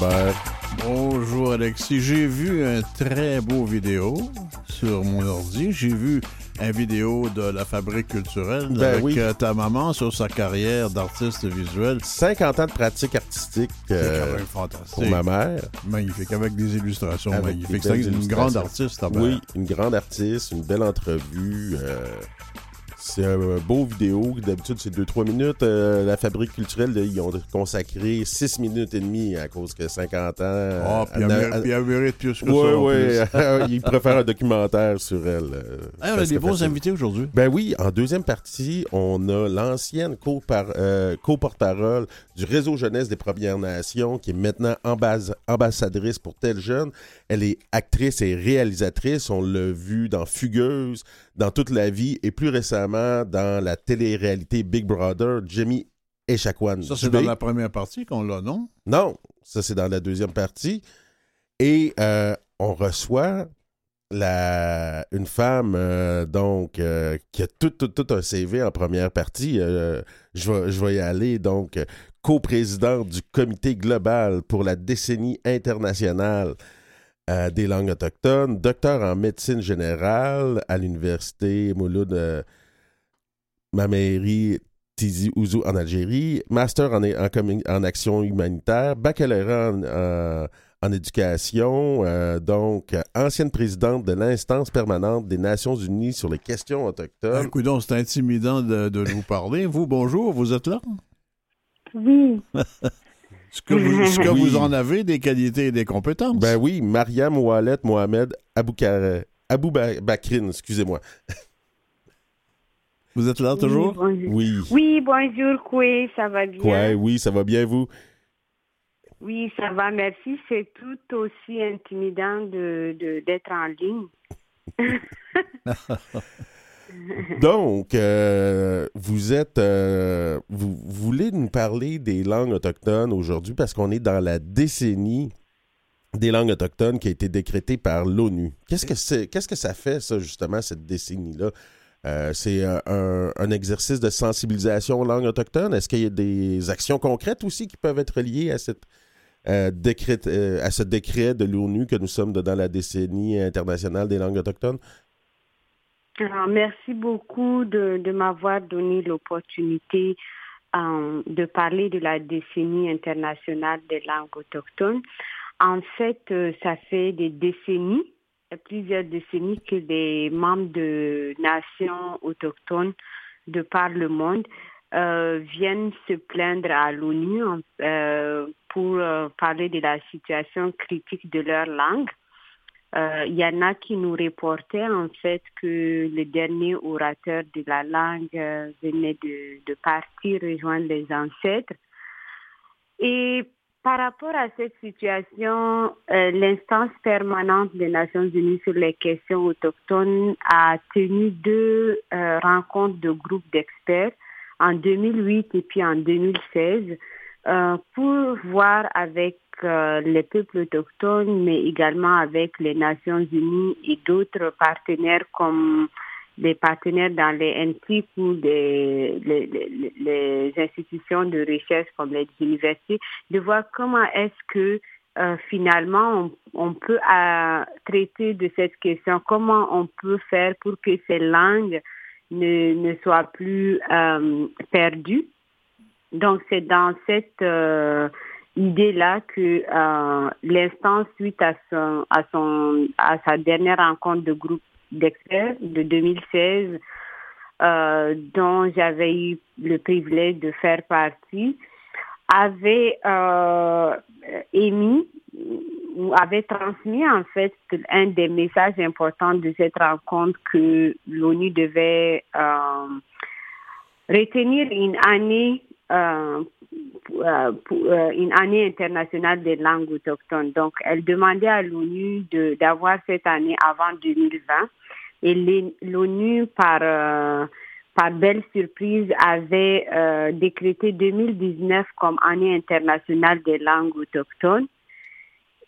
Robert. Bonjour Alexis. J'ai vu un très beau vidéo sur mon ordi. J'ai vu une vidéo de la fabrique culturelle Ben avec oui. euh, ta maman sur sa carrière d'artiste visuel. 50 ans de pratique artistique C'est euh, quand même fantastique. pour ma mère. Magnifique, avec des illustrations Avec magnifiques. des C'est une grande artiste, ta mère. Oui, une grande artiste, une belle entrevue. euh, c'est un beau vidéo. D'habitude, c'est 2-3 minutes. Euh, la fabrique culturelle, là, ils ont consacré 6 minutes et demie à cause que 50 ans. Oh, puis elle mérite- plus que Oui, ça. en oui. plus. Ils préfèrent un documentaire sur elle. Hey, on a des beaux facile. invités aujourd'hui. Ben oui, en deuxième partie, on a l'ancienne euh, co-porte-parole du réseau jeunesse des Premières Nations, qui est maintenant ambas- ambassadrice pour Tel Jeune. Elle est actrice et réalisatrice. On l'a vu dans Fugueuse, dans Toute la vie, et plus récemment dans la télé-réalité Big Brother, Jamie Echaquan. Ça, c'est dans la première partie qu'on l'a, non? Non, ça c'est dans la deuxième partie. Et euh, on reçoit la, une femme euh, donc euh, qui a tout, tout, tout un CV en première partie. Euh, je, vais, je vais y aller. Donc, coprésidente du comité global pour la décennie internationale des langues autochtones, docteur en médecine générale à l'université Mouloud euh, Mameri Tizi Ouzou en Algérie, master en, en, commu- en action humanitaire, baccalauréat en, en- en éducation, euh, donc euh, ancienne présidente de l'instance permanente des Nations Unies sur les questions autochtones. Écoute, c'est intimidant de, de vous parler. Vous, bonjour, vous êtes là? Oui, Ce que, vous, ce que Oui. vous en avez, des qualités et des compétences? Ben oui, Mariam Oualet Mohamed Aboukar- Abou Ba- Bakrin, excusez-moi. Vous êtes là toujours? Oui, bonjour. Oui. Oui, bonjour, Koué, ça va bien? Quoi, oui, ça va bien vous? Oui, ça va, merci. C'est tout aussi intimidant de de- d'être en ligne. Donc, euh, vous êtes, euh, vous, vous voulez nous parler des langues autochtones aujourd'hui parce qu'on est dans la décennie des langues autochtones qui a été décrétée par l'ONU. Qu'est-ce que c'est, qu'est-ce que ça fait ça justement cette décennie-là? Euh, C'est euh, un, exercice de sensibilisation aux langues autochtones. Est-ce qu'il y a des actions concrètes aussi qui peuvent être liées à euh, ce décret de l'ONU que nous sommes dans la décennie internationale des langues autochtones? Alors, merci beaucoup de, m'avoir donné l'opportunité de parler de la décennie internationale des langues autochtones. En fait, ça fait des décennies, plusieurs décennies que des membres de nations autochtones de par le monde euh, viennent se plaindre à l'ONU euh, pour euh, parler de la situation critique de leur langue. Euh, Il y en a qui nous reportaient en fait que le dernier orateur de la langue euh, venait de, de partir rejoindre les ancêtres. Et par rapport à cette situation, euh, l'instance permanente des Nations Unies sur les questions autochtones a tenu deux euh, rencontres de groupes d'experts en 2008 et puis en 2016 euh, pour voir avec les peuples autochtones, mais également avec les Nations Unies et d'autres partenaires comme des partenaires dans les ou des, les, les- les institutions de recherche comme les universités, de voir comment est-ce que euh, finalement on, on peut euh, traiter de cette question, comment on peut faire pour que ces langues ne, ne soient plus euh, perdues. Donc c'est dans cette euh, idée-là que euh, l'instance, suite à son, à son, à sa dernière rencontre de groupe d'experts de 2016, euh, dont j'avais eu le privilège de faire partie, avait euh, émis ou avait transmis en fait un des messages importants de cette rencontre que l'ONU devait euh, retenir une année euh, euh, euh, une année internationale des langues autochtones. Donc, elle demandait à l'ONU d'avoir cette année avant 2020 et l'ONU, par, euh, par belle surprise, avait décrété 2019 comme année internationale des langues autochtones.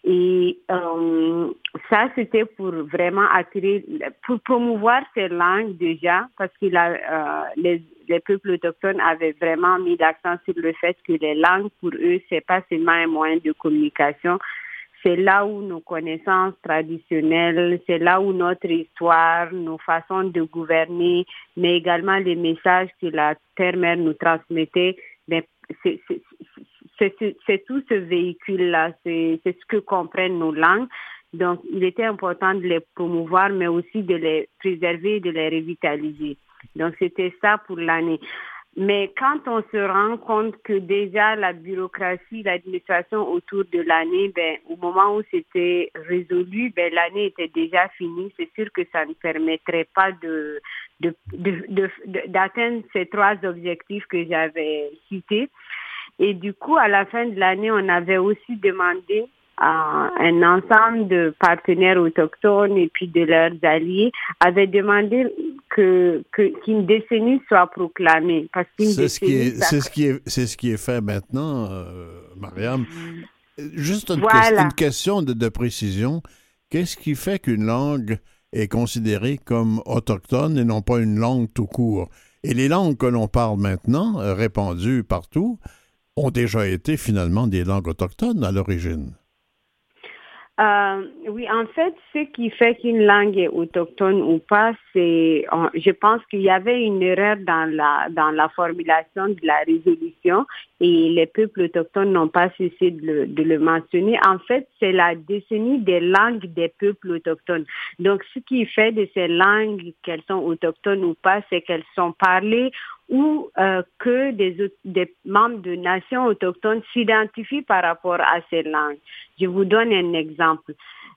Et euh, ça, c'était pour vraiment attirer, pour promouvoir ces langues déjà, parce que la, les, les, peuples autochtones avaient vraiment mis l'accent sur le fait que les langues, pour eux, c'est pas seulement un moyen de communication, c'est là où nos connaissances traditionnelles, c'est là où notre histoire, nos façons de gouverner, mais également les messages que la terre-mère nous transmettait, c'est tout ce véhicule-là, c'est ce que comprennent nos langues. Donc, il était important de les promouvoir, mais aussi de les préserver de les revitaliser. Donc, c'était ça pour l'année. Mais quand on se rend compte que déjà la bureaucratie, l'administration autour de l'année, ben, au moment où c'était résolu, ben, l'année était déjà finie. C'est sûr que ça ne permettrait pas de, d'atteindre ces trois objectifs que j'avais cités. Et du coup, à la fin de l'année, on avait aussi demandé un ensemble de partenaires autochtones et puis de leurs alliés avaient demandé que qu'une décennie soit proclamée parce c'est ce qui est c'est ce qui est c'est ce qui est fait maintenant euh, Mariam. Juste une, question de, de précision. Qu'est-ce qui fait qu'une langue est considérée comme autochtone et non pas une langue tout court? Et les langues que l'on parle maintenant euh, répandues partout ont déjà été finalement des langues autochtones à l'origine euh, oui, en fait, ce qui fait qu'une langue est autochtone ou pas, c'est, je pense qu'il y avait une erreur dans la dans la formulation de la résolution et les peuples autochtones n'ont pas cessé de le, de le mentionner. En fait, c'est la décennie des langues des peuples autochtones. Donc, ce qui fait de ces langues qu'elles sont autochtones ou pas, c'est qu'elles sont parlées ou euh, que des, des, membres de nations autochtones s'identifient par rapport à ces langues. Je vous donne un exemple.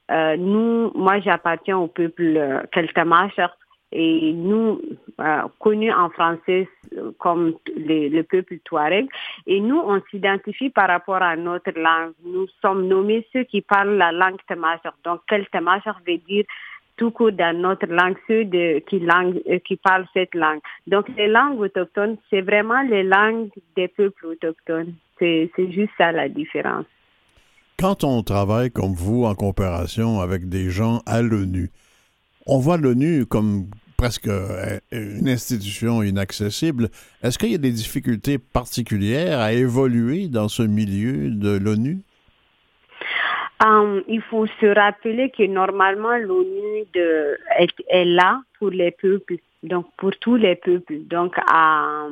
Euh, nous, moi, j'appartiens au peuple euh, et nous, euh, connus en français comme le peuple Touareg, et nous, on s'identifie par rapport à notre langue. Nous sommes nommés ceux qui parlent la langue Tamashar. Donc, quel Tamashar veut dire tout court dans notre langue, ceux de, qui, langue, euh, qui parlent cette langue. Donc, les langues autochtones, c'est vraiment les langues des peuples autochtones. C'est juste ça la différence. Quand on travaille comme vous en coopération avec des gens à l'ONU, on voit l'ONU comme presque euh, une institution inaccessible. Est-ce qu'il y a des difficultés particulières à évoluer dans ce milieu de l'ONU? Um, il faut se rappeler que normalement l'ONU est, est, là pour les peuples, donc pour tous les peuples. Donc à,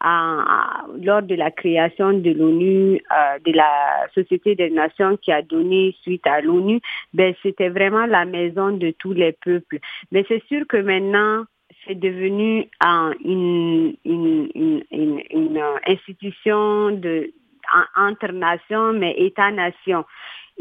à, lors de la création de l'ONU, euh, de la Société des Nations qui a donné suite à l'ONU, ben c'était vraiment la maison de tous les peuples. Mais c'est sûr que maintenant c'est devenu euh, une, une, une, une, institution de entre nations, mais État-nation.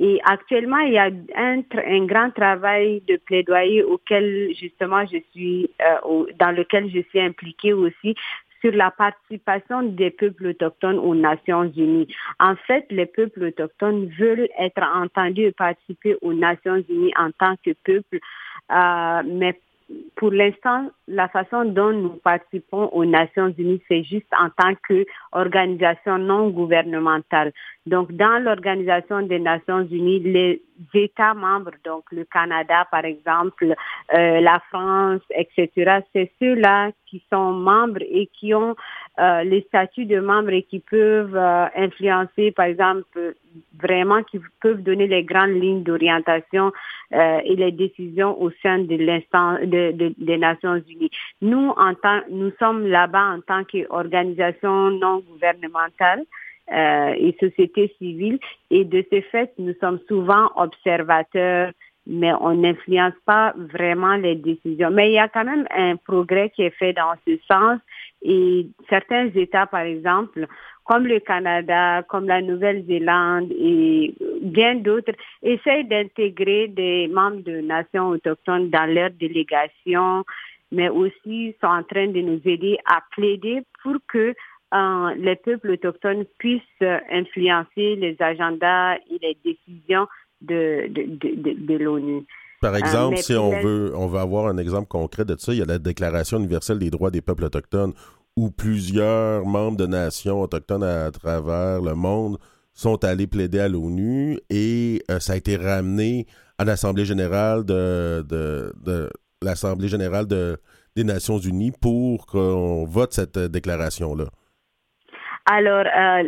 Et actuellement, il y a un, un, grand travail de plaidoyer auquel justement je suis, euh, dans lequel je suis impliquée aussi sur la participation des peuples autochtones aux Nations Unies. En fait, les peuples autochtones veulent être entendus et participer aux Nations Unies en tant que peuple, euh, mais pour l'instant, la façon dont nous participons aux Nations Unies, c'est juste en tant qu'organisation non gouvernementale. Donc, dans l'Organisation des Nations Unies, les États membres, donc le Canada par exemple, euh, la France, etc., c'est ceux-là qui sont membres et qui ont euh, les statuts de membres qui peuvent euh, influencer, par exemple, vraiment, qui peuvent donner les grandes lignes d'orientation euh, et les décisions au sein de l'instant de, de, des Nations Unies. Nous, en tant, nous sommes là-bas en tant qu'organisation non gouvernementale. Euh, et société civile. Et de ce fait, nous sommes souvent observateurs, mais on n'influence pas vraiment les décisions. Mais il y a quand même un progrès qui est fait dans ce sens. Et certains États, par exemple, comme le Canada, comme la Nouvelle-Zélande et bien d'autres, essayent d'intégrer des membres de nations autochtones dans leurs délégations, mais aussi sont en train de nous aider à plaider pour que euh, les peuples autochtones puissent influencer les agendas et les décisions de, de, de, l'ONU. Par euh, exemple, si on veut, on veut avoir un exemple concret de ça, il y a la Déclaration universelle des droits des peuples autochtones où plusieurs membres de nations autochtones à travers le monde sont allés plaider à l'ONU et ça a été ramené à l'Assemblée générale de, de, l'Assemblée générale des Nations unies pour qu'on vote cette déclaration-là. Alors, euh,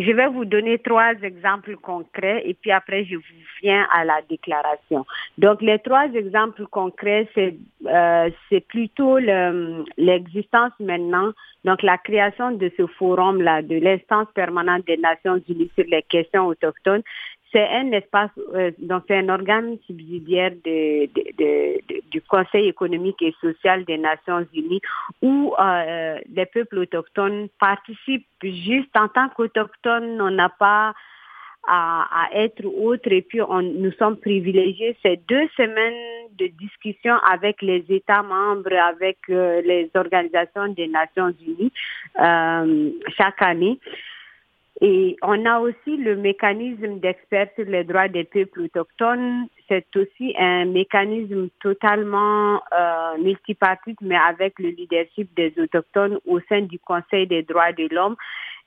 je vais vous donner trois exemples concrets et puis après, je vous viens à la déclaration. Donc, les trois exemples concrets, c'est euh, plutôt l'existence maintenant, donc la création de ce forum-là, de l'instance permanente des Nations Unies sur les questions autochtones, c'est un espace, euh, donc c'est un organe subsidiaire du Conseil économique et social des Nations Unies où euh, les peuples autochtones participent juste en tant qu'autochtones. On n'a pas à, être autre et puis nous sommes privilégiés. C'est deux semaines de discussion avec les États membres, avec euh, les organisations des Nations Unies chaque année. Et on a aussi le mécanisme d'experts sur les droits des peuples autochtones. C'est aussi un mécanisme totalement euh, multipartite, mais avec le leadership des autochtones au sein du Conseil des droits de l'homme.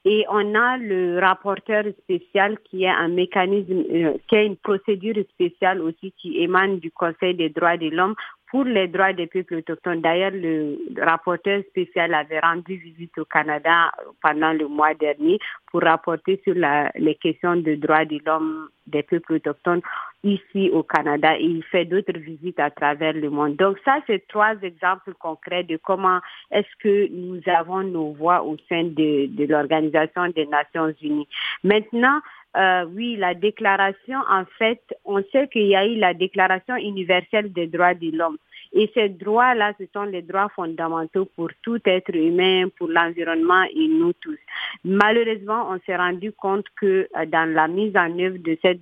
Et on a le rapporteur spécial qui est un mécanisme, euh, qui est une procédure spéciale aussi qui émane du Conseil des droits de l'homme pour les droits des peuples autochtones. D'ailleurs, le rapporteur spécial avait rendu visite au Canada pendant le mois dernier pour rapporter sur les questions de droits de l'homme des peuples autochtones ici au Canada et il fait d'autres visites à travers le monde. Donc ça, c'est trois exemples concrets de comment est-ce que nous avons nos voix au sein de, de l'Organisation des Nations Unies. Maintenant, euh, oui, la déclaration, en fait, on sait qu'il y a eu la déclaration universelle des droits de l'homme. Et ces droits-là, ce sont les droits fondamentaux pour tout être humain, pour l'environnement et nous tous. Malheureusement, on s'est rendu compte que euh, dans la mise en œuvre de cette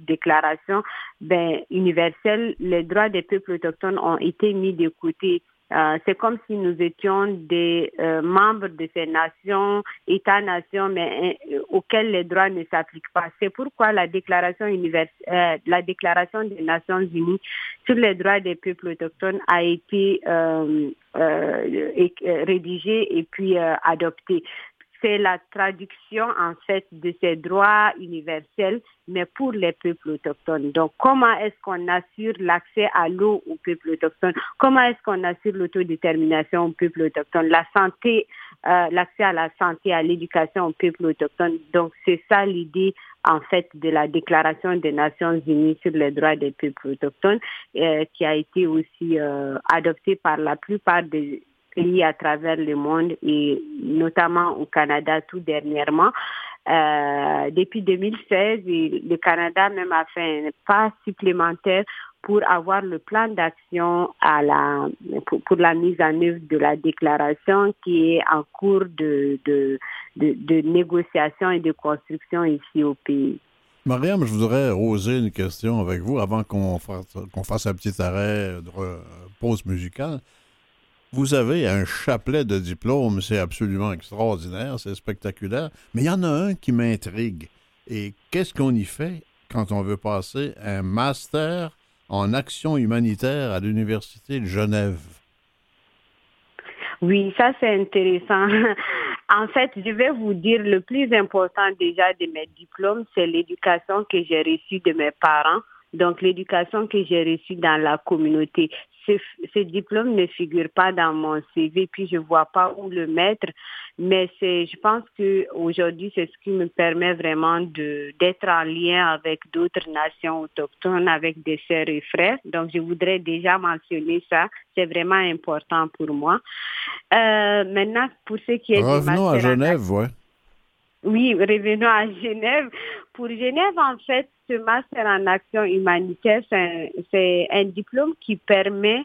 déclaration ben, universelle, les droits des peuples autochtones ont été mis de côté. Euh, c'est comme si nous étions des euh, membres de ces nations, États-nations, mais euh, auxquels les droits ne s'appliquent pas. C'est pourquoi la déclaration universelle, la déclaration des Nations Unies sur les droits des peuples autochtones a été rédigée et puis adoptée c'est la traduction en fait de ces droits universels, mais pour les peuples autochtones. Donc, comment est-ce qu'on assure l'accès à l'eau aux peuples autochtones? Comment est-ce qu'on assure l'autodétermination aux peuples autochtones? La santé, euh, l'accès à la santé, à l'éducation aux peuples autochtones. Donc, c'est ça l'idée en fait de la Déclaration des Nations Unies sur les droits des peuples autochtones, euh, qui a été aussi euh, adoptée par la plupart des à travers le monde et notamment au Canada tout dernièrement. Euh, depuis 2016, le Canada même a fait un pas supplémentaire pour avoir le plan d'action à la pour, la mise en œuvre de la déclaration qui est en cours de, de, de, négociation et de construction ici au pays. Mariam, je voudrais oser une question avec vous avant qu'on qu'on fasse un petit arrêt de pause musicale. Vous avez un chapelet de diplômes, c'est absolument extraordinaire, c'est spectaculaire, mais il y en a un qui m'intrigue. Et qu'est-ce qu'on y fait quand on veut passer un master en action humanitaire à l'Université de Genève? Oui, ça c'est intéressant. en fait, je vais vous dire le plus important déjà de mes diplômes, c'est l'éducation que j'ai reçue de mes parents. Donc l'éducation que j'ai reçue dans la communauté ce, diplôme ne figure pas dans mon CV, puis je vois pas où le mettre. Mais c'est, je pense que aujourd'hui, c'est ce qui me permet vraiment de d'être en lien avec d'autres nations autochtones, avec des sœurs et frères. Donc, je voudrais déjà mentionner ça. C'est vraiment important pour moi. Euh, maintenant, pour ce qui est revenons à Genève, ouais. Oui, revenons à Genève. Pour Genève, en fait, ce master en action humanitaire, c'est un, diplôme qui permet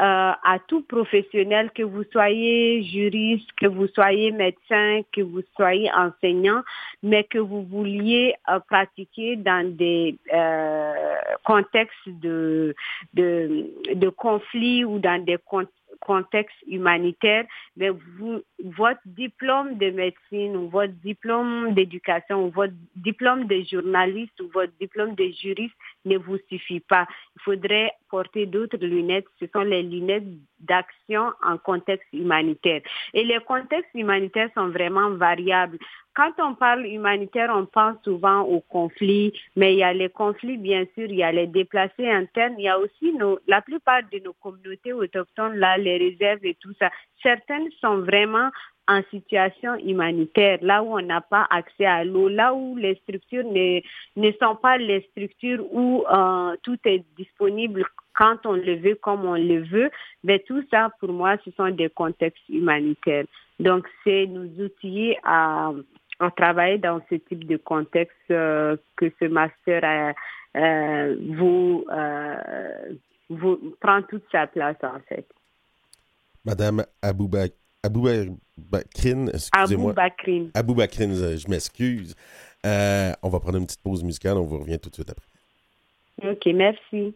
euh, à tout professionnel, que vous soyez juriste, que vous soyez médecin, que vous soyez enseignant, mais que vous vouliez euh, pratiquer dans des euh, contextes de, de, de conflits ou dans des contextes contexte humanitaire, mais vous, votre diplôme de médecine ou votre diplôme d'éducation ou votre diplôme de journaliste ou votre diplôme de juriste, ne vous suffit pas. Il faudrait porter d'autres lunettes. Ce sont les lunettes d'action en contexte humanitaire. Et les contextes humanitaires sont vraiment variables. Quand on parle humanitaire, on pense souvent aux conflits, mais il y a les conflits, bien sûr, il y a les déplacés internes, il y a aussi nos, la plupart de nos communautés autochtones, là, les réserves et tout ça. Certaines sont vraiment en situation humanitaire, là où on n'a pas accès à l'eau, là où les structures ne, ne sont pas les structures où euh, tout est disponible quand on le veut, comme on le veut. Mais tout ça, pour moi, ce sont des contextes humanitaires. Donc, c'est nous outiller à, à, travailler dans ce type de contexte euh, que ce master euh, vous, vous prend toute sa place, en fait. Madame Aboubak Bakrin, excusez-moi. Abou Bakrin, je m'excuse. Euh, on va prendre une petite pause musicale, on vous revient tout de suite après. OK, merci.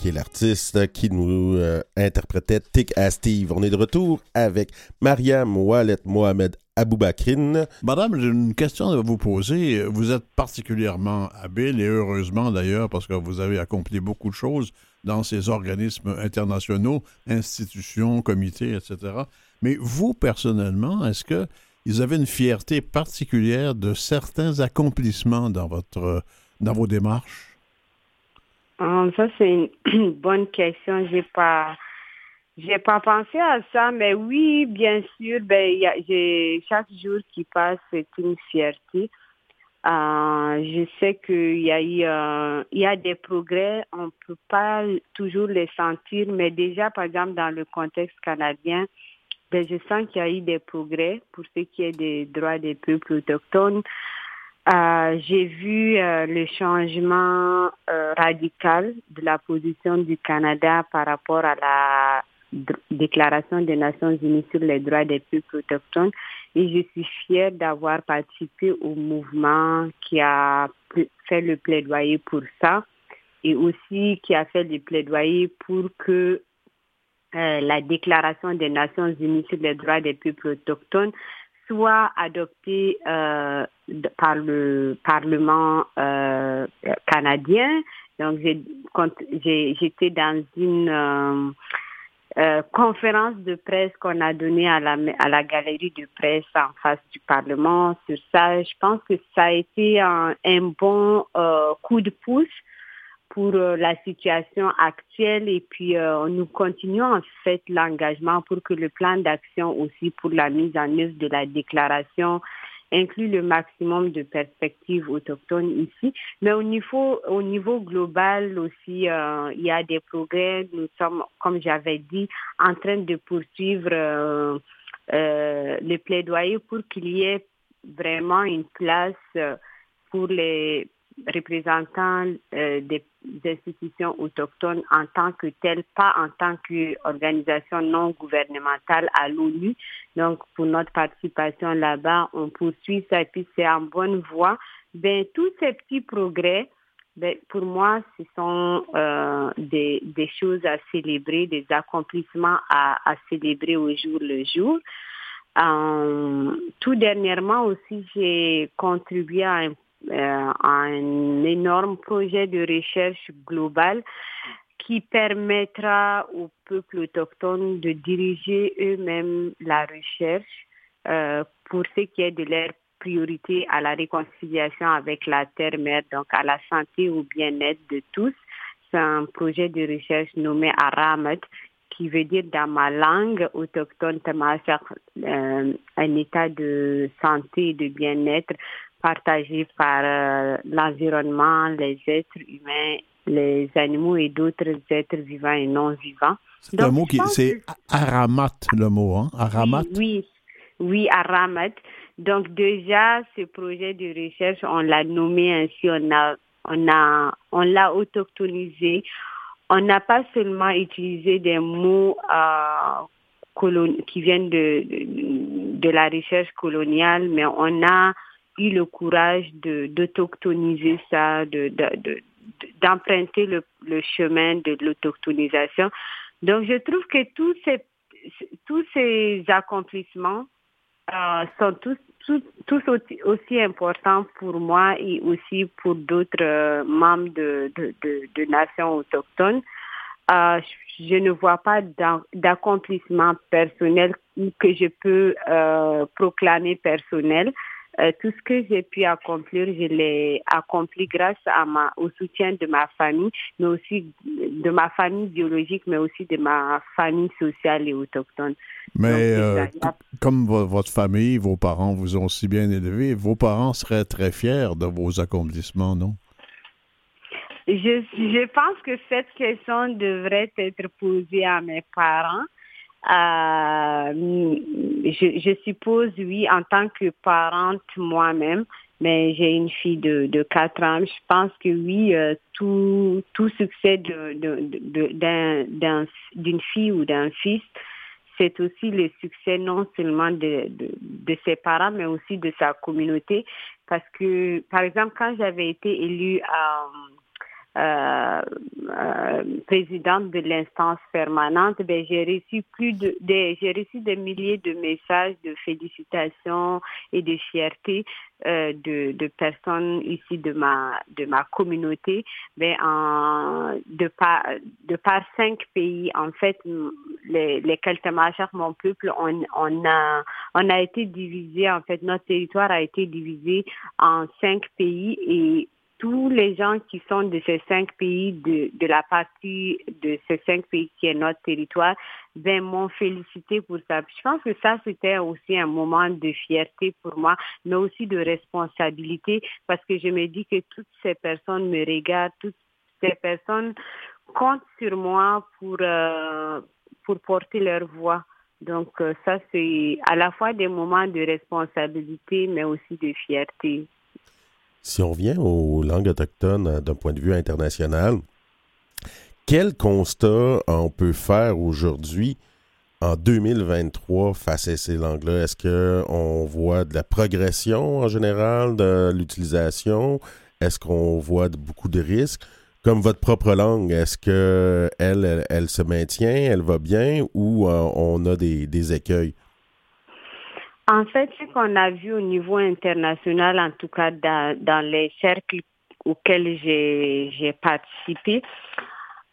Qui est l'artiste qui nous euh, interprétait Tick à Steve. On est de retour avec Mariam Wallet Mohamed Aboubakrine. Madame, j'ai une question à vous poser. Vous êtes particulièrement habile et heureusement d'ailleurs parce que vous avez accompli beaucoup de choses dans ces organismes internationaux, institutions, comités, etc. Mais vous, personnellement, est-ce que vous avez une fierté particulière de certains accomplissements dans, votre, dans vos démarches? Ah, ça, c'est une bonne question. J'ai pas, J'ai pas pensé à ça, mais oui, bien sûr, ben, y a, chaque jour qui passe, c'est une fierté. Euh, je sais qu'il y a eu, euh, y a des progrès, on peut pas toujours les sentir, mais déjà, par exemple, dans le contexte canadien, ben, je sens qu'il y a eu des progrès pour ce qui est des droits des peuples autochtones. Euh, j'ai vu euh, le changement euh, radical de la position du Canada par rapport à la Déclaration des Nations Unies sur les droits des peuples autochtones. Et je suis fière d'avoir participé au mouvement qui a fait le plaidoyer pour ça et aussi qui a fait le plaidoyer pour que la Déclaration des Nations Unies sur les droits des peuples autochtones soit adopté euh, par le Parlement euh, canadien. Donc, j'étais dans une euh, conférence de presse qu'on a donnée à la, à la galerie de presse en face du Parlement sur ça. Je pense que ça a été un, un bon coup de pouce pour euh, la situation actuelle et puis euh, nous continuons en fait l'engagement pour que le plan d'action aussi pour la mise en œuvre de la déclaration inclut le maximum de perspectives autochtones ici. Mais au niveau, au niveau global aussi, euh, il y a des progrès. Nous sommes, comme j'avais dit, en train de poursuivre euh, le plaidoyer pour qu'il y ait vraiment une place pour les représentants euh, des, institutions autochtones en tant que telles, pas en tant qu'organisation non gouvernementale à l'ONU. Donc, pour notre participation là-bas, on poursuit ça et puis c'est en bonne voie. Ben, tous ces petits progrès, ben, pour moi, ce sont euh, des, des, choses à célébrer, des accomplissements à, à célébrer au jour le jour. Euh, tout dernièrement aussi, j'ai contribué à un un énorme projet de recherche globale qui permettra aux peuples autochtones de diriger eux-mêmes la recherche euh, pour ce qui est de leur priorité à la réconciliation avec la terre-mère, donc à la santé ou bien-être de tous. C'est un projet de recherche nommé Aramat qui veut dire dans ma langue autochtone euh, un état de santé et de bien-être partagé par euh, l'environnement, les êtres humains, les animaux et d'autres êtres vivants et non vivants. C'est un mot qui, c'est Aramat le mot, hein? Aramat. Oui, oui, Aramat. Donc déjà, ce projet de recherche, on l'a nommé ainsi, on a, on a, on l'a autochtonisé. On n'a pas seulement utilisé des mots euh, qui viennent de, de, de la recherche coloniale, mais on a le courage d'autochtoniser ça, d'emprunter de, le, chemin de l'autochtonisation. Donc, je trouve que tous ces, tous ces accomplissements euh, sont tous, tous, aussi, importants pour moi et aussi pour d'autres euh, membres de, de, nations autochtones. Euh, je ne vois pas d'accomplissement personnel que je peux proclamer personnel. Euh, tout ce que j'ai pu accomplir, je l'ai accompli grâce à ma, au soutien de ma famille, mais aussi de ma famille biologique, mais aussi de ma famille sociale et autochtone. Mais euh, comme votre famille, vos parents vous ont si bien élevé, vos parents seraient très fiers de vos accomplissements, non? Je, je pense que cette question devrait être posée à mes parents. Euh, je, je, suppose, oui, en tant que parente moi-même, mais j'ai une fille de, de 4 ans. Je pense que oui, euh, tout, tout succès de, de, d'une fille ou d'un fils, c'est aussi le succès non seulement de, de, de, ses parents, mais aussi de sa communauté. Parce que, par exemple, quand j'avais été élue à présidente de l'instance permanente, ben, j'ai reçu plus de, j'ai reçu des milliers de messages de félicitations et de fierté euh, de, de personnes ici de ma de ma communauté. Ben, en, de par de par cinq pays, en fait, les les mon peuple, on, on a on a été divisé en fait notre territoire a été divisé en cinq pays et tous les gens qui sont de ces cinq pays, de, de la partie de ces cinq pays qui est notre territoire, ben, m'ont félicité pour ça. Je pense que ça, c'était aussi un moment de fierté pour moi, mais aussi de responsabilité, parce que je me dis que toutes ces personnes me regardent, toutes ces personnes comptent sur moi pour, euh, pour porter leur voix. Donc euh, ça, c'est à la fois des moments de responsabilité, mais aussi de fierté. Si on vient aux langues autochtones euh, d'un point de vue international, quel constat on peut faire aujourd'hui en 2023 face à ces langues-là? Est-ce qu'on voit de la progression en général de l'utilisation? Est-ce qu'on voit beaucoup de risques? comme votre propre langue, est-ce que elle, elle, se maintient, elle va bien ou euh, on a des, des, écueils? En fait, ce qu'on a vu au niveau international, en tout cas dans, dans les cercles auxquels j'ai participé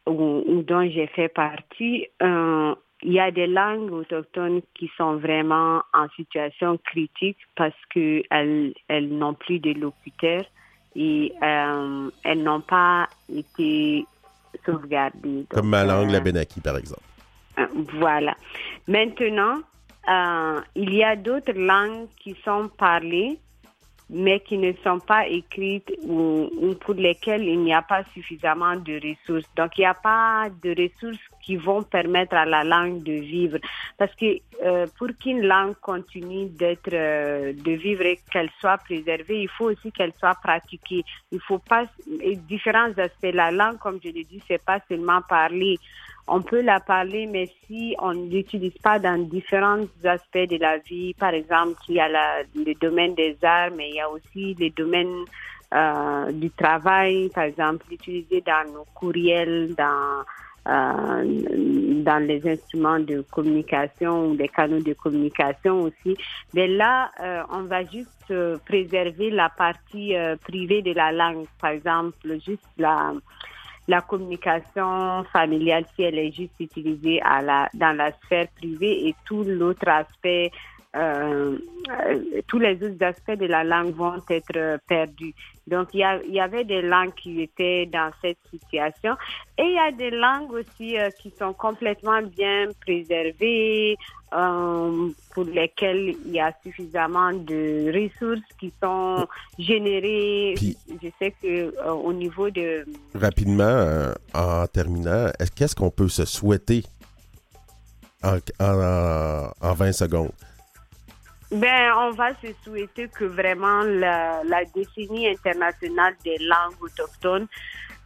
ou, ou dont j'ai fait partie, euh, il y a des langues autochtones qui sont vraiment en situation critique parce qu'elles elles, n'ont plus de locuteurs et euh, elles n'ont pas été sauvegardées. Comme ma langue, la euh, Benaki, par exemple. Voilà. Maintenant, il y a d'autres langues qui sont parlées mais qui ne sont pas écrites ou, pour lesquelles il n'y a pas suffisamment de ressources. Donc, il n'y a pas de ressources qui vont permettre à la langue de vivre. Parce que euh, pour qu'une langue continue d'être, euh, de vivre et qu'elle soit préservée, il faut aussi qu'elle soit pratiquée. Il faut pas, différents aspects. La langue, comme je l'ai dit, c'est pas seulement parler on peut la parler, mais si on ne l'utilise pas dans différents aspects de la vie, par exemple, il y a le domaine des arts, mais il y a aussi les domaines euh, du travail, par exemple, l'utiliser dans nos courriels, dans euh, dans les instruments de communication ou des canaux de communication aussi. Mais là, euh, on va juste préserver la partie privée de la langue, par exemple, juste la la communication familiale, si elle est juste utilisée à la, dans la sphère privée et tout l'autre aspect, euh, tous les autres aspects de la langue vont être perdus. Donc, il y, y, avait des langues qui étaient dans cette situation. Et il y a des langues aussi euh, qui sont complètement bien préservées, euh, pour lesquelles il y a suffisamment de ressources qui sont générées. Je sais que euh, au niveau de... Rapidement, en terminant, qu'est-ce qu'on peut se souhaiter en, en, en 20 secondes? Ben, on va se souhaiter que vraiment la, la décennie internationale des langues autochtones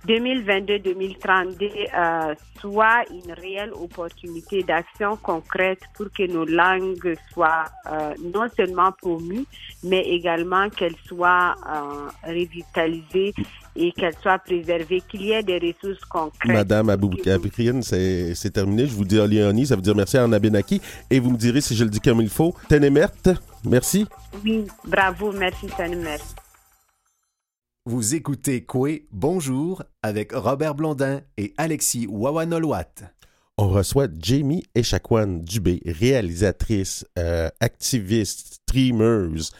2022-2032 euh, soit une réelle opportunité d'action concrète pour que nos langues soient euh, non seulement promues, mais également qu'elles soient euh, revitalisées et qu'elles soient préservées, qu'il y ait des ressources concrètes. Madame Aboubakrine, c'est terminé. Je vous dis Léonie, ça veut dire merci à Anabenaki. Et vous me direz si je le dis comme il faut. Tenemert, merci. Oui, bravo, merci Tenemert. Vous écoutez Koué Bonjour avec Robert Blondin et Alexis Wawanolwat. On reçoit Jamie Echaquan Dubé, réalisatrice, euh, activiste, streameuse,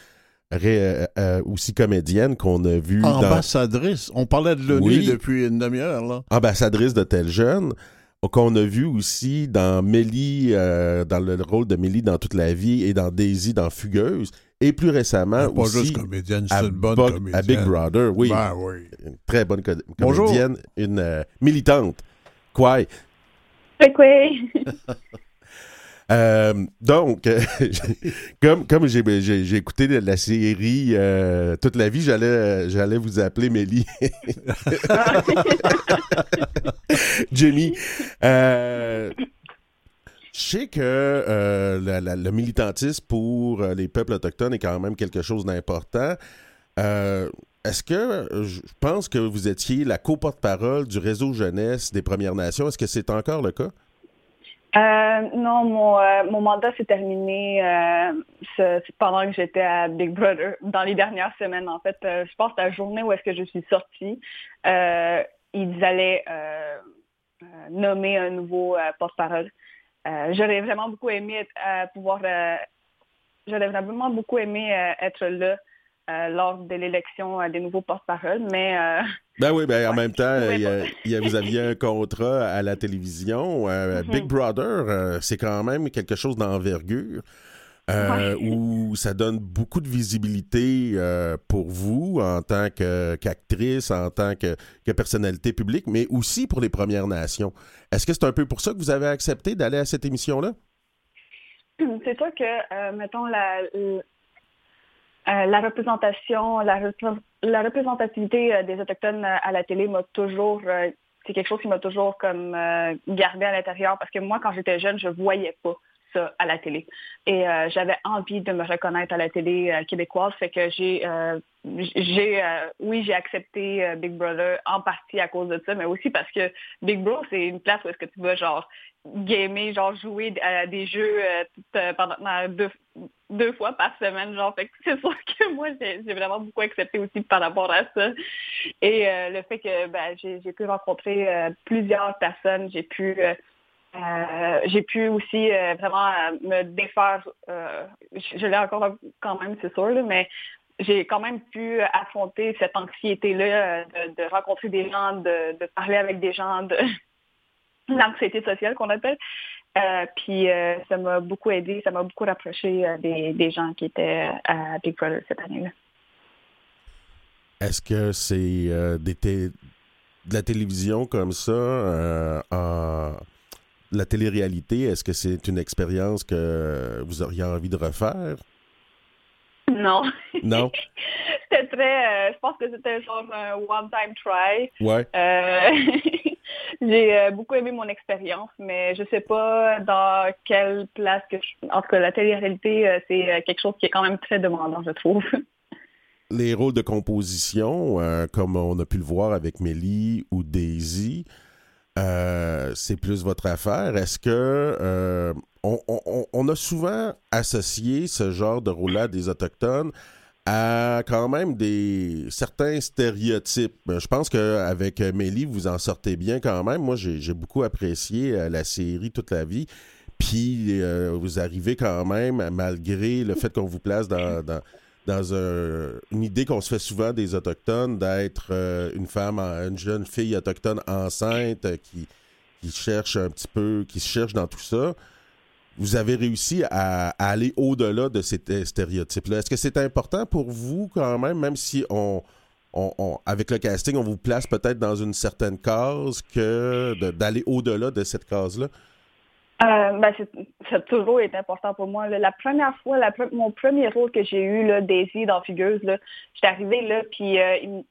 euh, euh, aussi comédienne qu'on a vue. Ambassadrice. On parlait de l'ONU depuis une demi-heure. Ambassadrice de tel jeune qu'on a vu aussi dans Mélie, dans le rôle de Mélie dans toute la vie et dans Daisy dans Fugueuse. Et plus récemment pas aussi... juste comédienne, c'est une bonne comédienne. À Big Brother, oui. Ben oui. Une très bonne comédienne, une euh, militante. Quoi? Quoi? Euh, donc, comme, comme j'ai écouté la série euh, toute la vie, j'allais j'allais vous appeler Mélie. Jimmy. Euh, je sais que euh, le militantisme pour euh, les peuples autochtones est quand même quelque chose d'important. Euh, est-ce que je pense que vous étiez la co-porte-parole du réseau jeunesse des Premières Nations? Est-ce que c'est encore le cas? Non, mon, mandat s'est terminé pendant que j'étais à Big Brother, dans les dernières semaines, en fait. je pense à la journée où est-ce que je suis sortie, ils allaient nommer un nouveau porte-parole. Euh, j'aurais vraiment beaucoup aimé euh, pouvoir, euh, j'aurais vraiment beaucoup aimé être là lors de l'élection des nouveaux porte-parole, mais... ben oui, ben en même temps, vous aviez un contrat à la télévision. Mm-hmm. Big Brother, c'est quand même quelque chose d'envergure. Euh, où ça donne beaucoup de visibilité euh, pour vous en tant qu'actrice, en tant que, personnalité publique, mais aussi pour les Premières Nations. Est-ce que c'est un peu pour ça que vous avez accepté d'aller à cette émission-là? C'est sûr que, euh, mettons, la, la représentation, la, la représentativité des Autochtones à la télé m'a toujours c'est quelque chose qui m'a toujours comme gardé à l'intérieur parce que moi, quand j'étais jeune, je voyais pas à la télé. Et euh, j'avais envie de me reconnaître à la télé euh, québécoise, fait que j'ai, euh, j'ai, oui, j'ai accepté Big Brother en partie à cause de ça, mais aussi parce que Big Brother, c'est une place où est-ce que tu vas genre gamer, genre jouer à des jeux pendant deux, deux fois par semaine, genre. Fait que c'est sûr que moi, j'ai, vraiment beaucoup accepté aussi par rapport à ça. Et le fait que ben, j'ai pu rencontrer plusieurs personnes, j'ai pu euh, j'ai pu aussi euh, vraiment euh, me défaire, je, l'ai encore quand même, c'est sûr, mais j'ai quand même pu affronter cette anxiété-là de, rencontrer des gens, de, parler avec des gens, de l'anxiété sociale qu'on appelle. puis ça m'a beaucoup aidé, ça m'a beaucoup rapproché des, gens qui étaient à Big Brother cette année-là. Est-ce que c'est de la télévision comme ça la télé-réalité, est-ce que c'est une expérience que vous auriez envie de refaire? Non. Non? c'était très... Euh, je pense que c'était genre un one-time try. Ouais. Euh, j'ai euh, beaucoup aimé mon expérience, mais je sais pas dans quelle place que je... En tout cas, la télé-réalité, c'est quelque chose qui est quand même très demandant, je trouve. Les rôles de composition, comme on a pu le voir avec Mélie ou Daisy, euh, c'est plus votre affaire. Est-ce que euh, on, a souvent associé ce genre de rôle-là des Autochtones à quand même des certains stéréotypes? Ben, je pense qu'avec Mélie, vous en sortez bien quand même. Moi, j'ai beaucoup apprécié euh, la série toute la vie. Puis vous arrivez quand même, malgré le fait qu'on vous place dans dans une idée qu'on se fait souvent des Autochtones d'être euh, une femme, une jeune fille autochtone enceinte euh, qui, qui, cherche un petit peu, qui se cherche dans tout ça. Vous avez réussi à, aller au-delà de ces stéréotypes-là. Est-ce que c'est important pour vous quand même, même si on, on, avec le casting, on vous place peut-être dans une certaine case, que d'aller au-delà de cette case-là? Euh, ben, ça a toujours important pour moi. La première fois, mon premier rôle que j'ai eu, Daisy dans Figueuse, j'étais arrivée là, puis euh,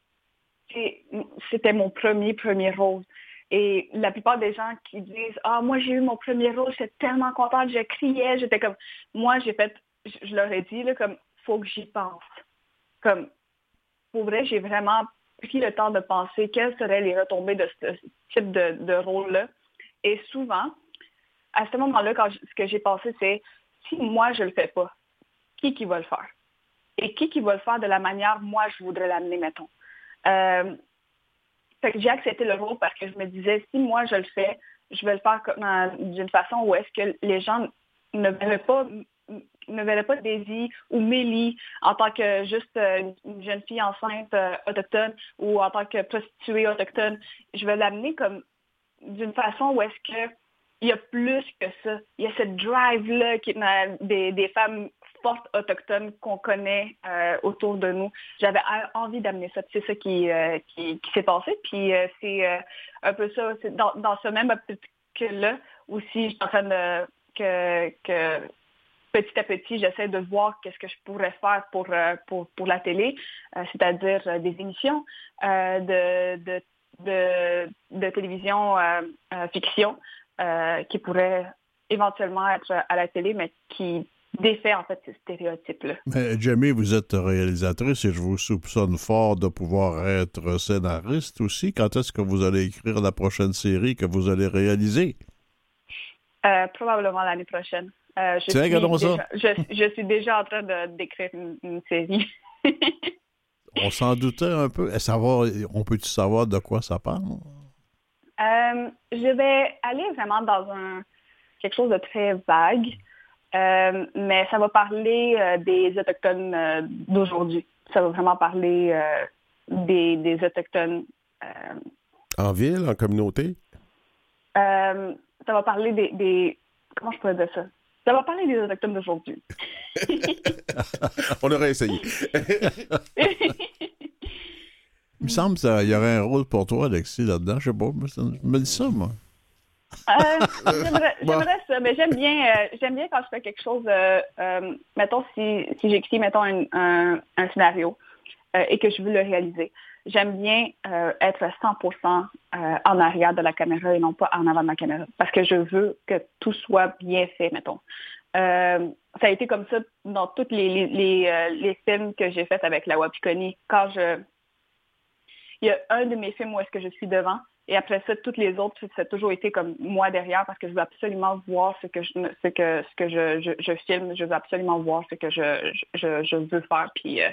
c'était mon premier, premier rôle. Et la plupart des gens qui disent Ah, moi j'ai eu mon premier rôle, j'étais tellement contente, je criais, j'étais comme moi j'ai fait, je, leur ai dit là, comme faut que j'y pense. Comme pour vrai, j'ai vraiment pris le temps de penser quelles seraient les retombées de ce type de, de rôle-là. Et souvent, à ce moment-là, ce que j'ai pensé, c'est si moi je le fais pas, qui qui va le faire? Et qui qui va le faire de la manière moi je voudrais l'amener, mettons? Euh, j'ai accepté le rôle parce que je me disais, si moi je le fais, je vais le faire d'une façon où est-ce que les gens ne verraient pas ne verraient pas Daisy ou Mélie en tant que juste euh, une jeune fille enceinte euh, autochtone ou en tant que prostituée autochtone. Je vais l'amener comme d'une façon où est-ce que il y a plus que ça. Il y a cette drive-là qui des, femmes fortes autochtones qu'on connaît euh, autour de nous. J'avais envie d'amener ça. C'est ça qui, euh, qui, s'est passé. Puis euh, c'est un peu ça. Dans, dans ce même optique-là aussi, je suis en train de que, petit à petit, j'essaie de voir qu'est-ce que je pourrais faire pour, pour, pour la télé, c'est-à-dire des émissions de, de télévision fiction. Euh, qui pourrait éventuellement être à la télé, mais qui défait en fait ces stéréotypes-là. Mais Jamie, vous êtes réalisatrice et je vous soupçonne fort de pouvoir être scénariste aussi. Quand est-ce que vous allez écrire la prochaine série que vous allez réaliser? Euh, probablement l'année prochaine. Euh, je, suis déjà, ça? Je, suis déjà en train d'écrire une, série. on s'en doutait un peu. Savoir, on peut-tu savoir de quoi ça parle? Euh, je vais aller vraiment dans un quelque chose de très vague, euh, mais ça va parler euh, des Autochtones d'aujourd'hui. ça va vraiment parler des, des, Autochtones. en ville, en communauté? ça va parler des, des, Comment je pourrais dire ça? Ça va parler des Autochtones d'aujourd'hui. On aurait essayé. Il me semble qu'il y aurait un rôle pour toi, Alexis, là-dedans. Je sais pas, je me dis ça, moi. Euh, j'aimerais ça, mais j'aime bien, euh, j'aime bien quand je fais quelque chose. Euh, mettons, si, si j'écris, mettons, un, un, scénario et que je veux le réaliser, j'aime bien être 100% en arrière de la caméra et non pas en avant de la caméra, parce que je veux que tout soit bien fait, mettons. ça a été comme ça dans tous les, les, les, films que j'ai faits avec la Wapikoni. Quand je, il y a un de mes films où est-ce que je suis devant, et après ça, toutes les autres, ça a toujours été comme moi derrière parce que je veux absolument voir ce que je, ce que, ce que je, je, filme. Je veux absolument voir ce que je, je, je veux faire. Puis euh,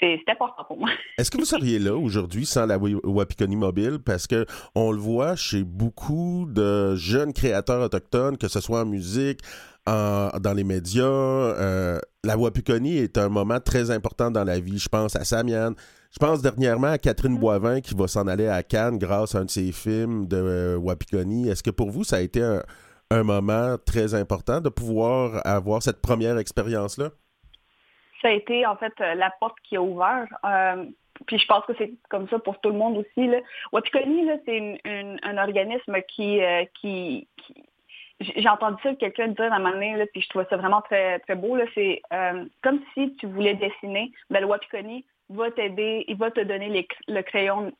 c'est important pour moi. Est-ce que vous seriez là aujourd'hui sans la Wapikoni Mobile? Parce que on le voit chez beaucoup de jeunes créateurs autochtones, que ce soit en musique, dans les médias. Euh, la Wapikoni est un moment très important dans la vie. Je pense à Samian, je pense dernièrement à Catherine Boivin qui va s'en aller à Cannes grâce à un de ses films de euh, Wapikoni. Est-ce que pour vous, ça a été un, moment très important de pouvoir avoir cette première expérience-là? Ça a été en fait euh, la porte qui a ouvert. Euh, puis je pense que c'est comme ça pour tout le monde aussi. Là. Wapikoni, c'est un organisme qui, qui, j'ai entendu ça quelqu'un dire à un moment donné, puis je trouvais ça vraiment très, très beau. C'est comme si tu voulais dessiner, ben, le Wapikoni va t'aider, il va te donner le crayon,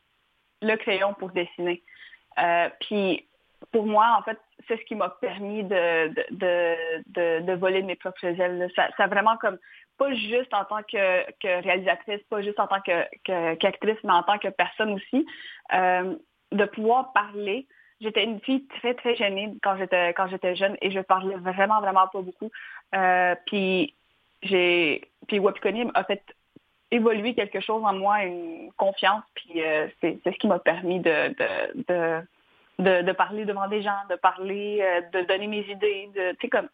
le crayon pour dessiner. Euh, puis pour moi, en fait, c'est ce qui m'a permis de, de, de, voler de mes propres ailes. Ça, ça, vraiment comme pas juste en tant que, que réalisatrice, pas juste en tant que, qu'actrice, mais en tant que personne aussi, euh, de pouvoir parler. J'étais une fille très, très gênée quand j'étais quand j'étais jeune et je parlais vraiment, vraiment pas beaucoup. Euh, puis j'ai puis Wapikoni a fait évoluer quelque chose en moi, une confiance, puis euh, c'est ce qui m'a permis de, de, de, de, parler devant des gens, de parler, euh, de donner mes idées, de, tu sais, comme,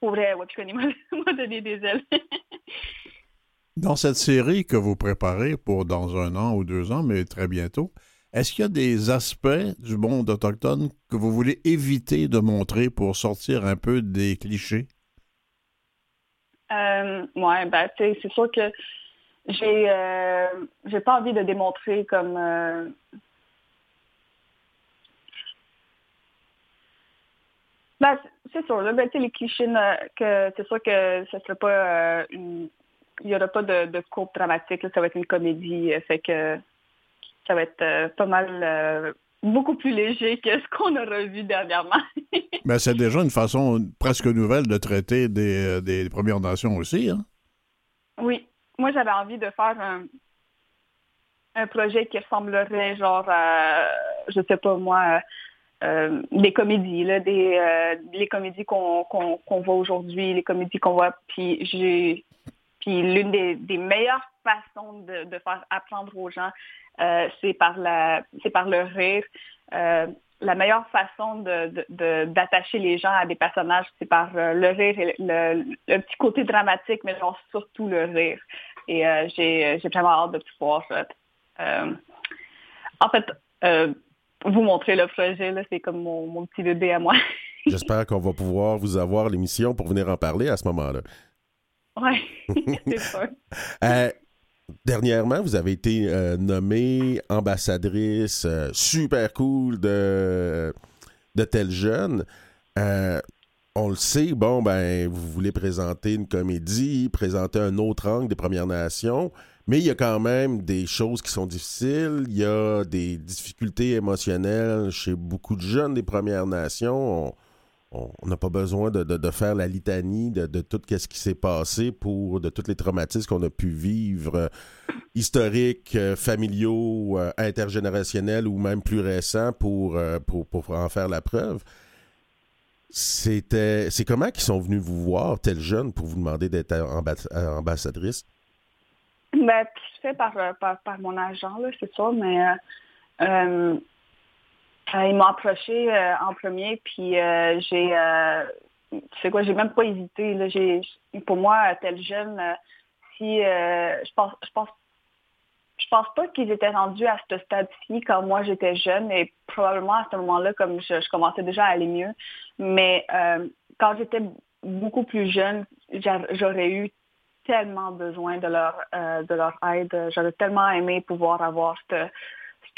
pour vrai, Wapikoni m'a donné des ailes. dans cette série que vous préparez pour dans un an ou deux ans, mais très bientôt, est-ce qu'il y a des aspects du monde autochtone que vous voulez éviter de montrer pour sortir un peu des clichés? Euh, oui, ben, c'est sûr que j'ai euh, j'ai pas envie de démontrer comme euh, ben, c'est sûr là, ben, les clichés que c'est sûr que ce serait pas euh, une il y aura pas de, de courbe dramatique ça va être une comédie fait que ça va être pas mal beaucoup plus léger que ce qu'on aura vu dernièrement. ben, c'est déjà une façon presque nouvelle de traiter des, des Premières Nations aussi, hein? Oui, moi, j'avais envie de faire un, un projet qui ressemblerait genre à, je sais pas moi, euh, des comédies, là, des euh, les comédies qu'on qu'on voit aujourd'hui, les comédies qu'on voit. Puis j'ai l'une des, des, meilleures façons de, de, faire apprendre aux gens, euh, c'est par la c'est par le rire. Euh, la meilleure façon d'attacher de, les gens à des personnages, c'est par euh, le rire et le, petit côté dramatique, mais surtout le rire. Et euh, j'ai vraiment hâte de pouvoir euh, en fait vous montrer le projet. C'est comme mon, petit bébé à moi. J'espère qu'on va pouvoir vous avoir l'émission pour venir en parler à ce moment-là. Oui, c'est sûr. Dernièrement, vous avez été euh, nommée ambassadrice euh, super cool de, de tel jeune. Euh, on le sait, bon, ben, vous voulez présenter une comédie, présenter un autre angle des Premières Nations, mais il y a quand même des choses qui sont difficiles. Il y a des difficultés émotionnelles chez beaucoup de jeunes des Premières Nations on n'a pas besoin de, faire la litanie de, tout ce qui s'est passé pour de tous les traumatismes qu'on a pu vivre, euh, historiques, euh, familiaux, euh, intergénérationnels ou même plus récents pour, pour, en faire la preuve. C'était, c'est comment qu'ils sont venus vous voir, tel jeune, pour vous demander d'être ambassadrice? Ben, fait par, par, mon agent, c'est ça, mais ils m'ont approché euh, en premier, puis euh, j'ai, tu sais quoi, j'ai même pas hésité. Là, j'ai, pour moi, tel jeune, si je pense je pense je pense pas qu'ils étaient rendus à ce stade-ci quand moi j'étais jeune et probablement à ce moment-là, comme je, commençais déjà à aller mieux. Mais euh, quand j'étais beaucoup plus jeune, j'aurais eu tellement besoin de leur, euh, de leur aide. J'aurais tellement aimé pouvoir avoir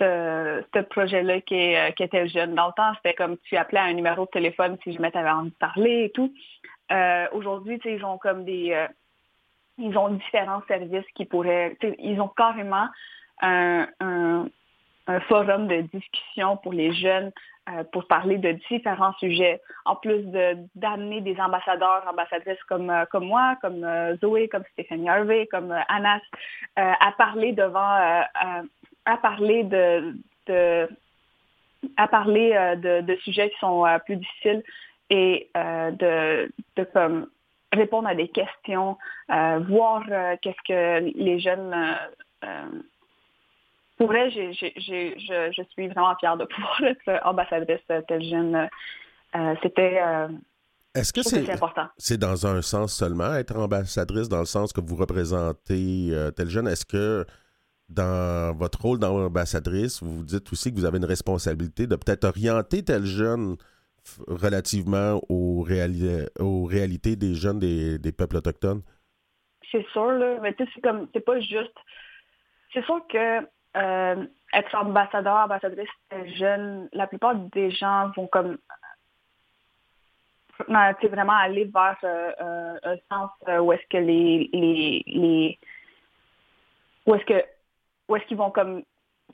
ce projet-là qui, euh, qui, était jeune. Dans le temps, c'était comme tu appelais un numéro de téléphone si jamais tu avais envie de parler et tout. Aujourd'hui, ils ont comme des ils ont différents services qui pourraient, ils ont carrément un, forum de discussion pour les jeunes euh, pour parler de différents sujets, en plus d'amener des ambassadeurs, ambassadrices comme, euh, comme moi, comme euh, Zoé, comme Stéphanie Harvey, comme Anas, à parler devant, à parler de, à parler de, de, sujets qui sont plus difficiles et de, de comme répondre à des questions, euh, voir euh, qu'est-ce que les jeunes euh, pourraient. je, je, suis vraiment fière de pouvoir être ambassadrice tel jeune. C'était. Est-ce que? C'est dans un sens seulement être ambassadrice, dans le sens que vous représentez tel jeune? Est-ce que dans votre rôle d'ambassadrice, vous dites aussi que vous avez une responsabilité de peut-être orienter tel jeune relativement aux, aux réalités des jeunes des, peuples autochtones? C'est sûr, là. Mais tu sais, c'est comme, c'est pas juste. C'est sûr que euh, être ambassadeur, ambassadrice jeune, la plupart des gens vont comme c'est vraiment aller vers euh, euh, un sens où est-ce que les, les, les où est-ce que où est-ce qu'ils vont comme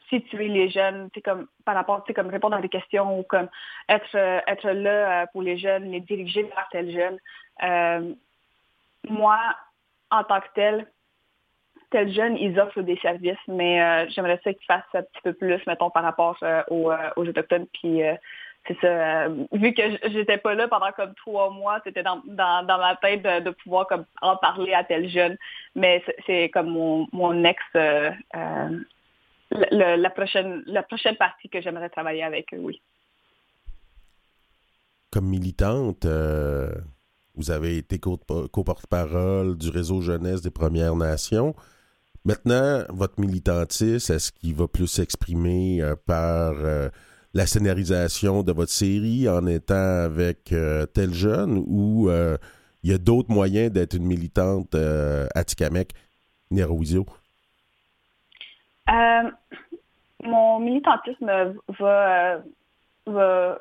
situer les jeunes, comme par rapport, comme répondre à des questions ou comme être euh, être là euh, pour les jeunes, les diriger vers tel jeune. Euh, moi, en tant que tel, tel jeune, ils offrent des services, mais j'aimerais ça qu'ils fassent un petit peu plus, mettons, par rapport aux, aux, autochtones. Puis c'est ça. vu que j'étais pas là pendant comme trois mois, c'était dans, dans, dans, ma tête de, pouvoir comme en parler à tel jeune. Mais c'est comme mon, mon ex la, prochaine, la prochaine partie que j'aimerais travailler avec eux, oui. Comme militante, euh, vous avez été co-porte-parole du réseau jeunesse des Premières Nations. Maintenant, votre militantisme, est-ce qu'il va plus s'exprimer euh, par euh, la scénarisation de votre série en étant avec tel jeune ou il y a d'autres moyens d'être une militante à Tikamek, Néroisio? Euh, mon militantisme va, va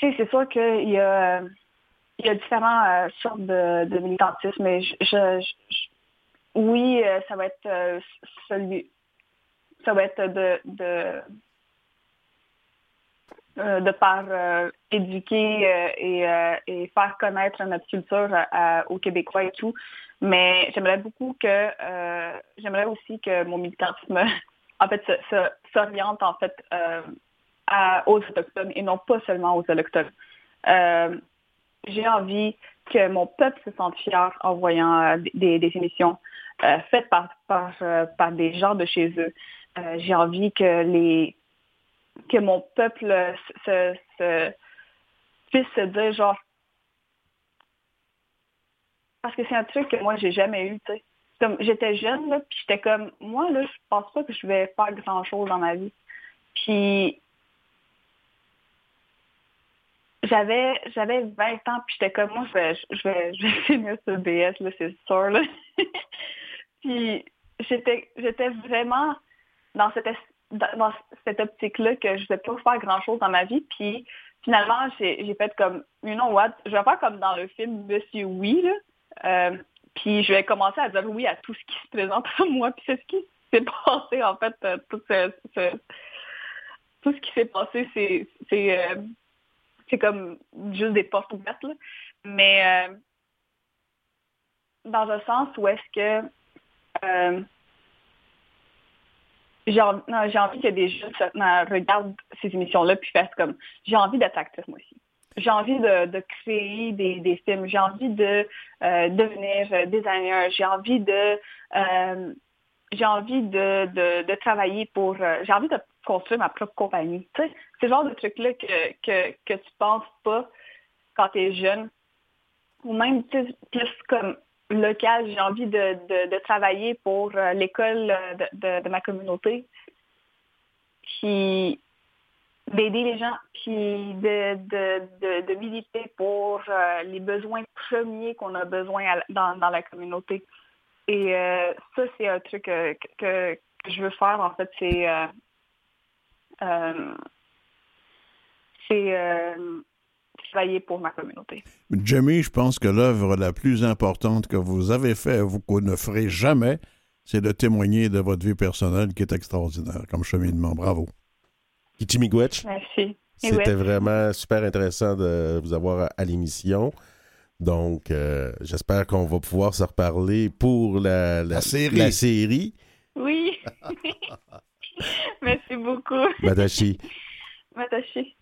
c'est sûr qu'il y a, il y a différentes euh, sortes de, militantisme, mais je, oui, euh, ça va être celui, ça va être de, de euh, de par euh, éduquer euh, et, faire connaître notre culture aux Québécois et tout. Mais j'aimerais beaucoup que, j'aimerais aussi que mon militantisme, en fait, s'oriente en fait aux autochtones et non pas seulement aux autochtones. J'ai envie que mon peuple se sente fier en voyant des, émissions faites par, par, par des gens de chez eux. J'ai envie que les que mon peuple se, puisse se dire genre parce que c'est un truc que moi j'ai jamais eu, tu sais. Comme j'étais jeune là, puis j'étais comme moi là, je pense pas que je vais faire grand chose dans ma vie. Puis j'avais j'avais 20 ans puis j'étais comme moi je vais je vais je vais finir ce BS là c'est sûr là puis j'étais j'étais vraiment dans cette dans cette optique-là que je ne vais pas faire grand-chose dans ma vie. Puis finalement, j'ai fait comme, you know what, je vais faire comme dans le film Monsieur Oui, là. Euh, puis je vais commencer à dire oui à tout ce qui se présente à moi. Puis c'est ce qui s'est passé, en fait, euh, tout, ce, tout ce qui s'est passé, c'est c'est euh, comme juste des portes ouvertes. Là. Mais dans un sens où est-ce que j'ai envie, que des jeunes regardent ces émissions-là puis fassent comme j'ai envie d'être actrice moi aussi. J'ai envie de, créer des, films, j'ai envie de euh, devenir designer, j'ai envie de euh, j'ai envie de, travailler pour euh, j'ai envie de construire ma propre compagnie. Tu sais, c'est le genre de truc-là que, que, que tu penses pas quand tu es jeune ou même plus comme local, j'ai envie de, de, travailler pour euh, l'école de, de, ma communauté, puis d'aider les gens, puis de, militer pour euh, les besoins premiers qu'on a besoin dans, dans, la communauté. Et euh, ça, c'est un truc que, que, je veux faire, en fait, c'est c'est travailler pour ma communauté. Jamie, je pense que l'œuvre la plus importante que vous avez faite, vous qu'on ne ferez jamais, c'est de témoigner de votre vie personnelle qui est extraordinaire comme cheminement. Bravo. Kichimigwech. Merci. C'était vraiment super intéressant de vous avoir à l'émission. Donc, euh, j'espère qu'on va pouvoir se reparler pour la, la, série. la série. Oui. Merci beaucoup. Madashi. Madashi.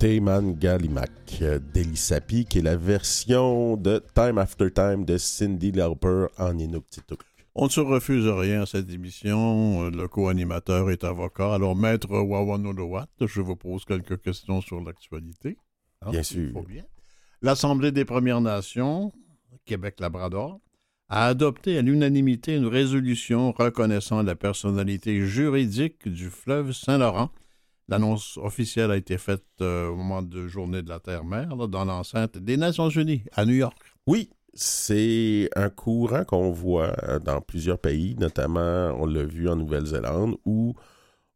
Teyman Galimak qui est la version de Time After Time de Cindy Lauper en Inuktitut. On ne se refuse rien à cette émission. Le co-animateur est avocat. Alors, maître Wawanolowat, je vous pose quelques questions sur l'actualité. Ah, bien sûr. L'Assemblée des Premières Nations, Québec-Labrador, a adopté à l'unanimité une résolution reconnaissant la personnalité juridique du fleuve Saint-Laurent. L'annonce officielle a été faite euh, au moment de Journée de la Terre-Mère dans l'enceinte des Nations Unies à New York. Oui, c'est un courant qu'on voit dans plusieurs pays, notamment on l'a vu en Nouvelle-Zélande, où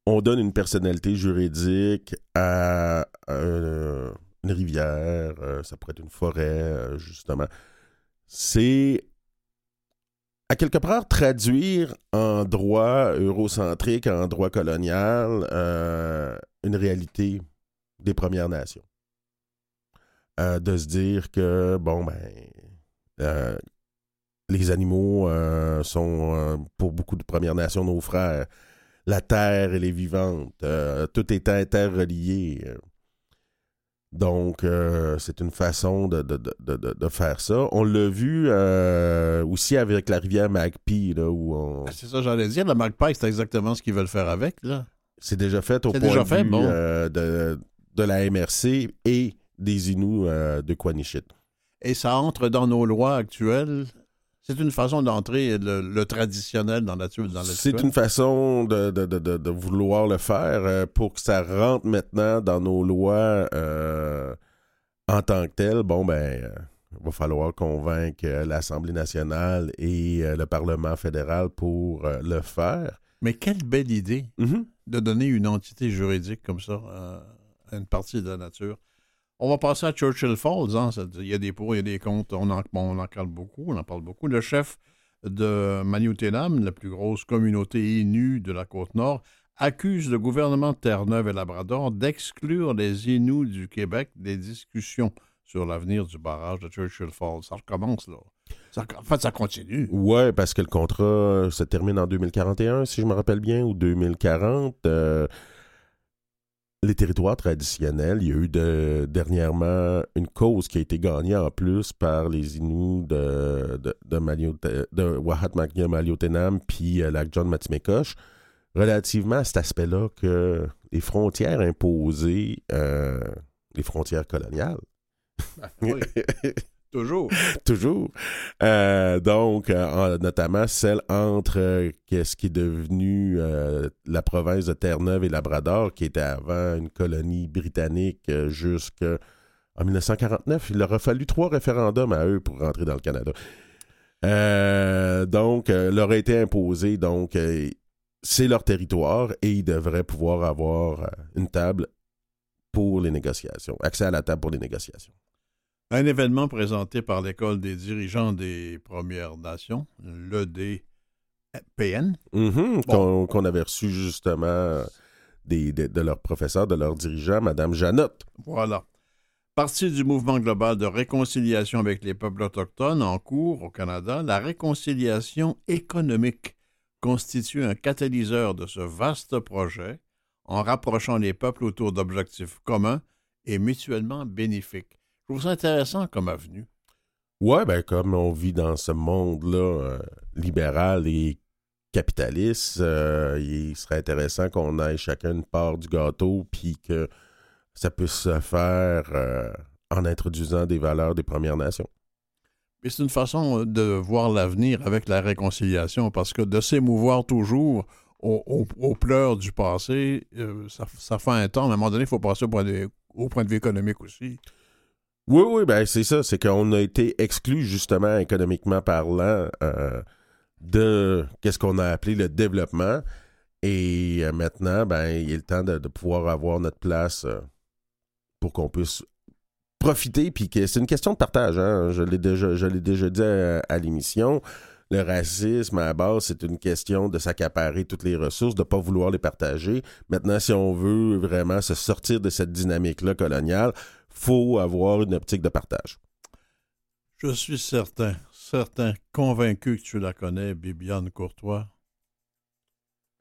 on donne une personnalité juridique à euh, une rivière, euh, ça pourrait être une forêt, justement. C'est à quelque part traduire en droit eurocentrique, en droit colonial, euh, une réalité des Premières Nations. Euh, de se dire que, bon, ben, euh, les animaux sont, pour beaucoup de Premières Nations, nos frères. La terre, elle est vivante. tout est interrelié. Donc, euh, c'est une façon de, faire ça. On l'a vu euh, aussi avec la rivière Magpie. Là, où on... Ah, c'est ça, j'allais dire. La Magpie, c'est exactement ce qu'ils veulent faire avec. là. C'est déjà fait au point déjà fait, euh, de, la MRC et des Inuits de Quanichit. Et ça entre dans nos lois actuelles? C'est une façon d'entrer le, traditionnel dans la dans C'est une façon de, vouloir le faire euh, pour que ça rentre maintenant dans nos lois euh, en tant que tel. Bon, ben, il euh, va falloir convaincre l'Assemblée nationale et le Parlement fédéral pour le faire. Mais quelle belle idée mm-hmm. de donner une entité juridique comme ça à une partie de la nature. On va passer à Churchill Falls. Hein. Il y a des pour, il y a des contre. On en, parle beaucoup. On en parle beaucoup. Le chef de Maniotenam, la plus grosse communauté Inuit de la côte nord, accuse le gouvernement de Terre-Neuve et Labrador d'exclure les Inuits du Québec des discussions sur l'avenir du barrage de Churchill Falls. Ça recommence, là. en fait, ça continue. Oui, parce que le contrat se termine en 2041, si je me rappelle bien, ou 2040 les territoires traditionnels. Il y a eu de, dernièrement une cause qui a été gagnée en plus par les Inuits de, de, de, de Wahatmakia Maliotenam puis euh, Lac John Matimekosh relativement à cet aspect-là que les frontières imposées, euh, les frontières coloniales, ben oui. Toujours. Toujours. Euh, donc, euh, notamment celle entre euh, qu'est-ce qui est devenu la province de Terre-Neuve et Labrador, qui était avant une colonie britannique jusqu'en 1949. Il leur a fallu trois référendums à eux pour rentrer dans le Canada. donc, leur a été imposé, donc, c'est leur territoire et ils devraient pouvoir avoir une table pour les négociations, accès à la table pour les négociations. Un événement présenté par l'École des dirigeants des Premières Nations, l'EDPN. Mm-hmm, Qu'on avait reçu justement des, de, leur professeur, de leur dirigeant, Mme Janotte. Voilà. Partie du mouvement global de réconciliation avec les peuples autochtones en cours au Canada, la réconciliation économique constitue un catalyseur de ce vaste projet en rapprochant les peuples autour d'objectifs communs et mutuellement bénéfiques. Je trouve ça intéressant comme avenue. Ouais, ben comme on vit dans ce monde-là euh, libéral et capitaliste, euh, il serait intéressant qu'on aille chacun une part du gâteau, puis que ça puisse se faire euh, en introduisant des valeurs des Premières Nations. Mais c'est une façon de voir l'avenir avec la réconciliation, parce que de s'émouvoir toujours aux, pleurs du passé, ça, fait un temps. À un moment donné, il faut passer au point de vue économique aussi. Oui, oui, ben c'est ça. C'est qu'on a été exclu, justement, économiquement parlant, euh, de qu'est-ce qu'on a appelé le développement. Et euh, maintenant, ben, il est le temps de, pouvoir avoir notre place euh, pour qu'on puisse profiter. Puis que c'est une question de partage. Hein? Je l'ai déjà, je l'ai déjà dit à, l'émission. Le racisme, à la base, c'est une question de s'accaparer toutes les ressources, de ne pas vouloir les partager. Maintenant, si on veut vraiment se sortir de cette dynamique-là coloniale, faut avoir une optique de partage. Je suis certain, certain, convaincu que tu la connais, Bibiane Courtois.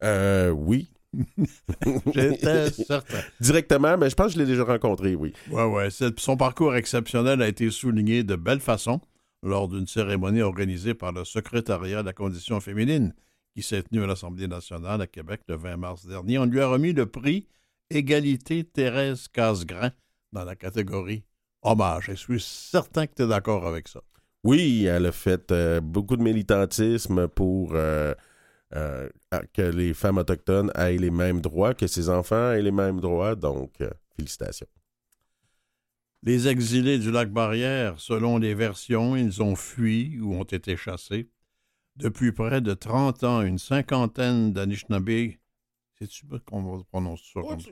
Euh, oui. J'étais certain. Directement, mais je pense que je l'ai déjà rencontré, oui. Oui, oui. Son parcours exceptionnel a été souligné de belle façon lors d'une cérémonie organisée par le secrétariat de la condition féminine qui s'est tenue à l'Assemblée nationale à Québec le 20 mars dernier. On lui a remis le prix Égalité Thérèse Casgrain dans la catégorie Hommage. Je suis certain que tu es d'accord avec ça. Oui, elle a fait euh, beaucoup de militantisme pour euh, euh, que les femmes autochtones aient les mêmes droits, que ses enfants aient les mêmes droits. Donc, félicitations. Les exilés du lac Barrière, selon les versions, ils ont fui ou ont été chassés. Depuis près de 30 ans, une cinquantaine d'Anishinaabe, c'est-tu qu'on prononce ça comme ça?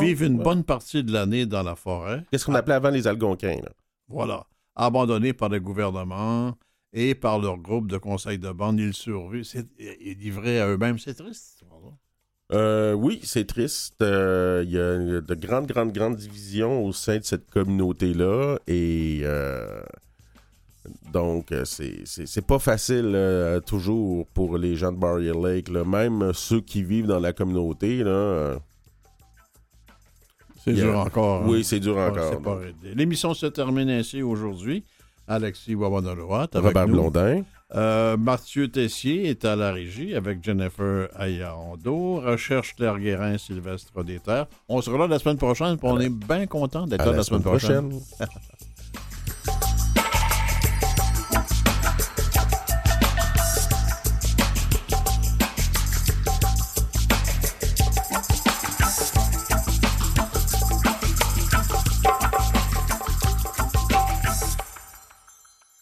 Vivent une bonne partie de l'année dans la forêt. Qu'est-ce qu'on appelait avant les Algonquins? Voilà abandonnés par le gouvernement et par leur groupe de conseil de bande. Ils survivent et livrés à eux-mêmes. C'est triste, euh, oui, c'est triste. Euh, il y, a de grandes, grandes, grandes divisions au sein de cette communauté-là. Et euh, donc, c'est pas facile toujours pour les gens de Barrier Lake. Même ceux qui vivent dans la communauté, là, c'est dur encore. Oui, hein. c'est dur encore. L'émission se termine ainsi aujourd'hui. Alexis Wawanaloat Robert Blondin. Euh, Mathieu Tessier est à la régie avec Jennifer Ayaondo. Recherche Claire Guérin, Sylvestre Déterre. On sera là la semaine prochaine. On est bien content d'être là la, semaine, prochaine.